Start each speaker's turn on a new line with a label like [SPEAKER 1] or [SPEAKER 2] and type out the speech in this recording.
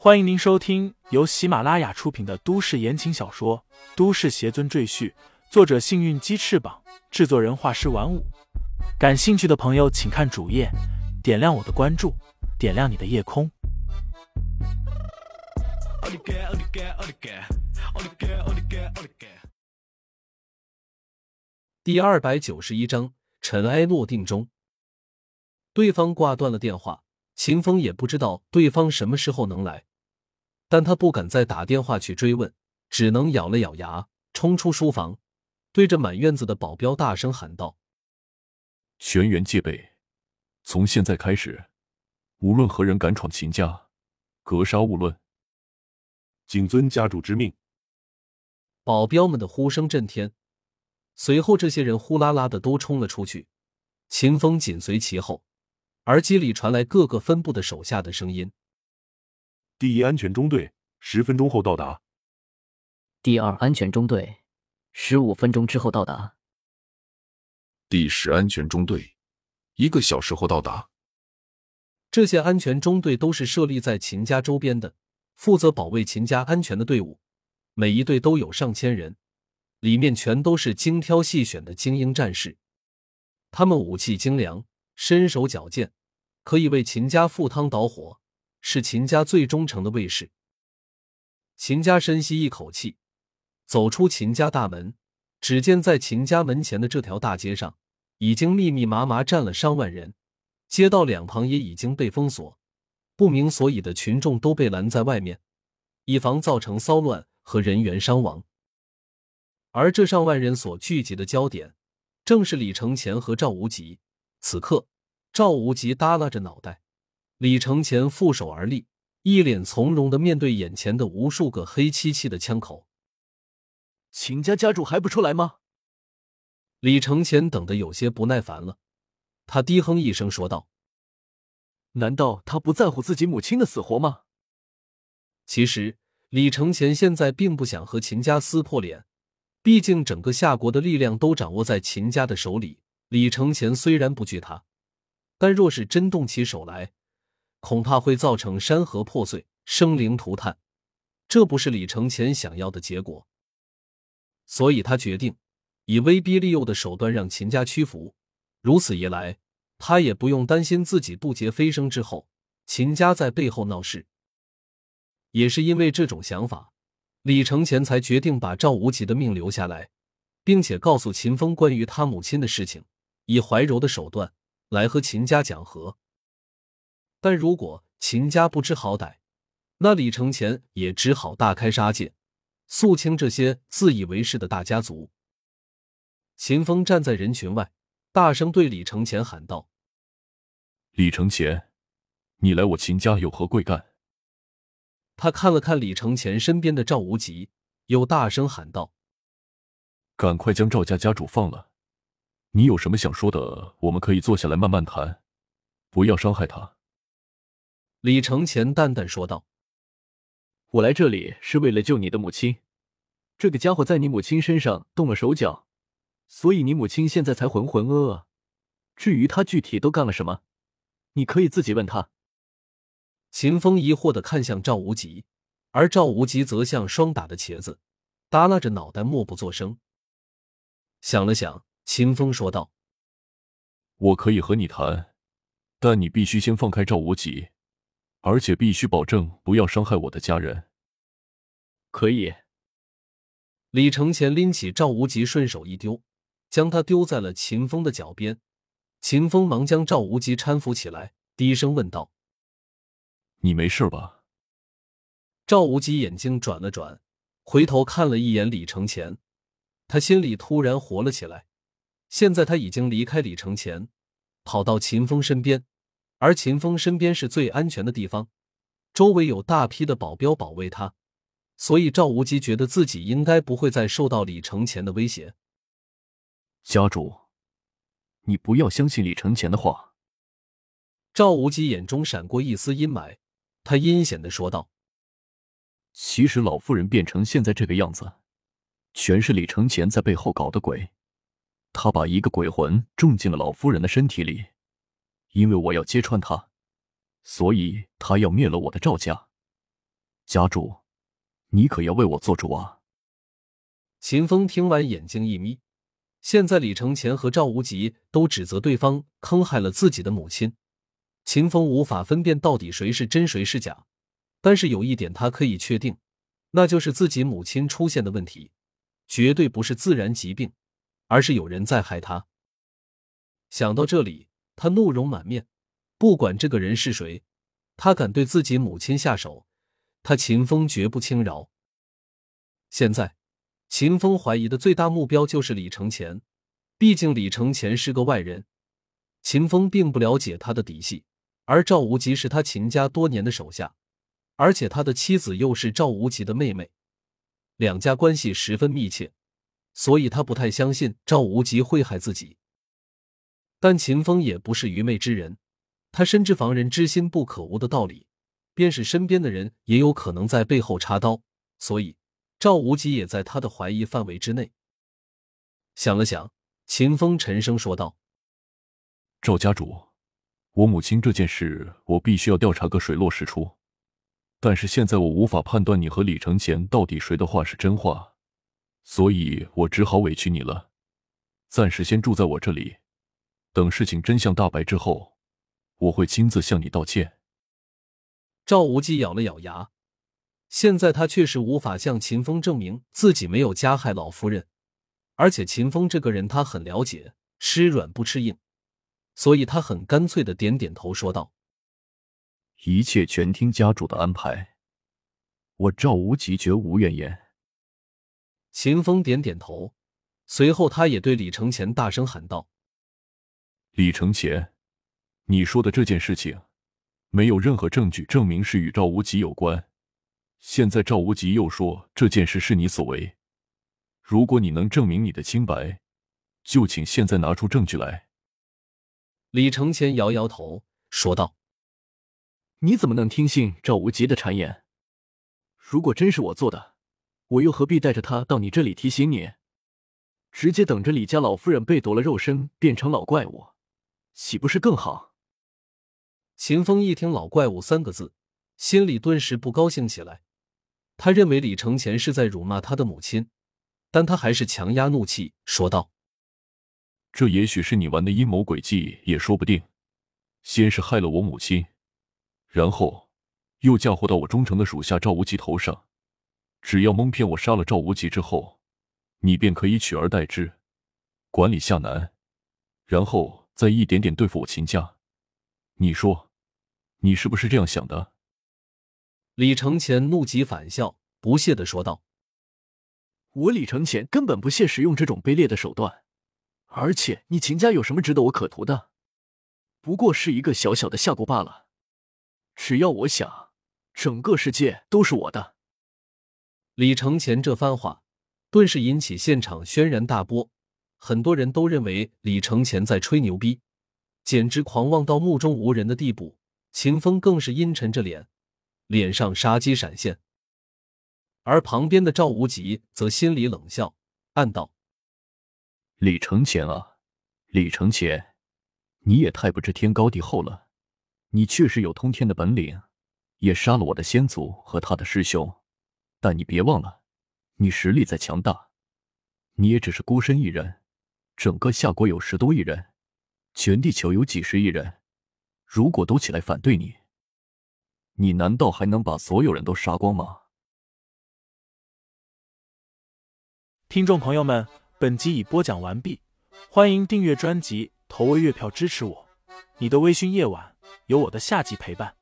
[SPEAKER 1] 欢迎您收听由喜马拉雅出品的都市言情小说《都市邪尊赘婿》，作者：幸运鸡翅膀，制作人：画师玩五。感兴趣的朋友，请看主页，点亮我的关注，点亮你的夜空。
[SPEAKER 2] 第二百九十一章，尘埃落定中，对方挂断了电话，秦风也不知道对方什么时候能来，但他不敢再打电话去追问，只能咬了咬牙，冲出书房，对着满院子的保镖大声喊道：“
[SPEAKER 3] 全员戒备！从现在开始，无论何人敢闯秦家，格杀勿论！
[SPEAKER 4] 谨遵家主之命。”
[SPEAKER 2] 保镖们的呼声震天。随后，这些人呼啦啦的都冲了出去，秦风紧随其后。耳机里传来各个分部的手下的声音：“
[SPEAKER 4] 第一安全中队十分钟后到达。
[SPEAKER 5] 第二安全中队十五分钟之后到达。
[SPEAKER 6] 第十安全中队一个小时后到达。”
[SPEAKER 2] 这些安全中队都是设立在秦家周边的，负责保卫秦家安全的队伍，每一队都有上千人。里面全都是精挑细选的精英战士，他们武器精良，身手矫健，可以为秦家赴汤蹈火，是秦家最忠诚的卫士。秦家深吸一口气，走出秦家大门，只见在秦家门前的这条大街上，已经密密麻麻站了上万人，街道两旁也已经被封锁，不明所以的群众都被拦在外面，以防造成骚乱和人员伤亡。而这上万人所聚集的焦点，正是李承前和赵无极。此刻，赵无极耷拉着脑袋，李承前负手而立，一脸从容的面对眼前的无数个黑漆漆的枪口。
[SPEAKER 7] 秦家家主还不出来吗？
[SPEAKER 2] 李承前等的有些不耐烦了，他低哼一声说道：“
[SPEAKER 7] 难道他不在乎自己母亲的死活吗？”
[SPEAKER 2] 其实，李承前现在并不想和秦家撕破脸。毕竟，整个夏国的力量都掌握在秦家的手里。李承前虽然不惧他，但若是真动起手来，恐怕会造成山河破碎、生灵涂炭，这不是李承前想要的结果。所以他决定以威逼利诱的手段让秦家屈服。如此一来，他也不用担心自己渡劫飞升之后，秦家在背后闹事。也是因为这种想法。李承前才决定把赵无极的命留下来，并且告诉秦风关于他母亲的事情，以怀柔的手段来和秦家讲和。但如果秦家不知好歹，那李承前也只好大开杀戒，肃清这些自以为是的大家族。秦风站在人群外，大声对李承前喊道：“
[SPEAKER 3] 李承前，你来我秦家有何贵干？”
[SPEAKER 2] 他看了看李承前身边的赵无极，又大声喊道：“
[SPEAKER 3] 赶快将赵家家主放了！你有什么想说的，我们可以坐下来慢慢谈，不要伤害他。”
[SPEAKER 2] 李承前淡淡说道：“
[SPEAKER 7] 我来这里是为了救你的母亲，这个家伙在你母亲身上动了手脚，所以你母亲现在才浑浑噩噩。至于他具体都干了什么，你可以自己问他。”
[SPEAKER 2] 秦风疑惑的看向赵无极，而赵无极则像霜打的茄子，耷拉着脑袋，默不作声。想了想，秦风说道：“
[SPEAKER 3] 我可以和你谈，但你必须先放开赵无极，而且必须保证不要伤害我的家人。”
[SPEAKER 7] 可以。
[SPEAKER 2] 李承前拎起赵无极，顺手一丢，将他丢在了秦风的脚边。秦风忙将赵无极搀扶起来，低声问道。
[SPEAKER 3] 你没事吧？
[SPEAKER 2] 赵无极眼睛转了转，回头看了一眼李承前，他心里突然活了起来。现在他已经离开李承前，跑到秦风身边，而秦风身边是最安全的地方，周围有大批的保镖保卫他，所以赵无极觉得自己应该不会再受到李承前的威胁。
[SPEAKER 3] 家主，你不要相信李承前的话。
[SPEAKER 2] 赵无极眼中闪过一丝阴霾。他阴险的说道：“
[SPEAKER 3] 其实老夫人变成现在这个样子，全是李承前在背后搞的鬼。他把一个鬼魂种进了老夫人的身体里，因为我要揭穿他，所以他要灭了我的赵家。家主，你可要为我做主啊！
[SPEAKER 2] 秦风听完，眼睛一眯。现在李承前和赵无极都指责对方坑害了自己的母亲，秦风无法分辨到底谁是真谁是假。但是有一点他可以确定，那就是自己母亲出现的问题，绝对不是自然疾病，而是有人在害他。想到这里，他怒容满面。不管这个人是谁，他敢对自己母亲下手，他秦风绝不轻饶。现在。秦风怀疑的最大目标就是李承前，毕竟李承前是个外人，秦风并不了解他的底细。而赵无极是他秦家多年的手下，而且他的妻子又是赵无极的妹妹，两家关系十分密切，所以他不太相信赵无极会害自己。但秦风也不是愚昧之人，他深知防人之心不可无的道理，便是身边的人也有可能在背后插刀，所以。赵无极也在他的怀疑范围之内。想了想，秦风沉声说道：“
[SPEAKER 3] 赵家主，我母亲这件事，我必须要调查个水落石出。但是现在我无法判断你和李承前到底谁的话是真话，所以我只好委屈你了。暂时先住在我这里，等事情真相大白之后，我会亲自向你道歉。”
[SPEAKER 2] 赵无极咬了咬牙。现在他确实无法向秦风证明自己没有加害老夫人，而且秦风这个人他很了解，吃软不吃硬，所以他很干脆的点点头说道：“
[SPEAKER 3] 一切全听家主的安排，我赵无极绝无怨言。”
[SPEAKER 2] 秦风点点头，随后他也对李承前大声喊道：“
[SPEAKER 3] 李承前，你说的这件事情，没有任何证据证明是与赵无极有关。”现在赵无极又说这件事是你所为，如果你能证明你的清白，就请现在拿出证据来。
[SPEAKER 2] 李承前摇摇头说道：“
[SPEAKER 7] 你怎么能听信赵无极的谗言？如果真是我做的，我又何必带着他到你这里提醒你？直接等着李家老夫人被夺了肉身，变成老怪物，岂不是更好？”
[SPEAKER 2] 秦风一听“老怪物”三个字，心里顿时不高兴起来。他认为李承前是在辱骂他的母亲，但他还是强压怒气说道：“
[SPEAKER 3] 这也许是你玩的阴谋诡计，也说不定。先是害了我母亲，然后又嫁祸到我忠诚的属下赵无极头上。只要蒙骗我杀了赵无极之后，你便可以取而代之，管理夏南，然后再一点点对付我秦家。你说，你是不是这样想的？”
[SPEAKER 2] 李承前怒极反笑，不屑的说道：“
[SPEAKER 7] 我李承前根本不屑使用这种卑劣的手段，而且你秦家有什么值得我可图的？不过是一个小小的下蛊罢了。只要我想，整个世界都是我的。”
[SPEAKER 2] 李承前这番话顿时引起现场轩然大波，很多人都认为李承前在吹牛逼，简直狂妄到目中无人的地步。秦风更是阴沉着脸。脸上杀机闪现，而旁边的赵无极则心里冷笑，暗道：“
[SPEAKER 3] 李承前啊，李承前，你也太不知天高地厚了。你确实有通天的本领，也杀了我的先祖和他的师兄，但你别忘了，你实力再强大，你也只是孤身一人。整个夏国有十多亿人，全地球有几十亿人，如果都起来反对你。”你难道还能把所有人都杀光吗？
[SPEAKER 1] 听众朋友们，本集已播讲完毕，欢迎订阅专辑，投喂月票支持我。你的微醺夜晚，有我的下集陪伴。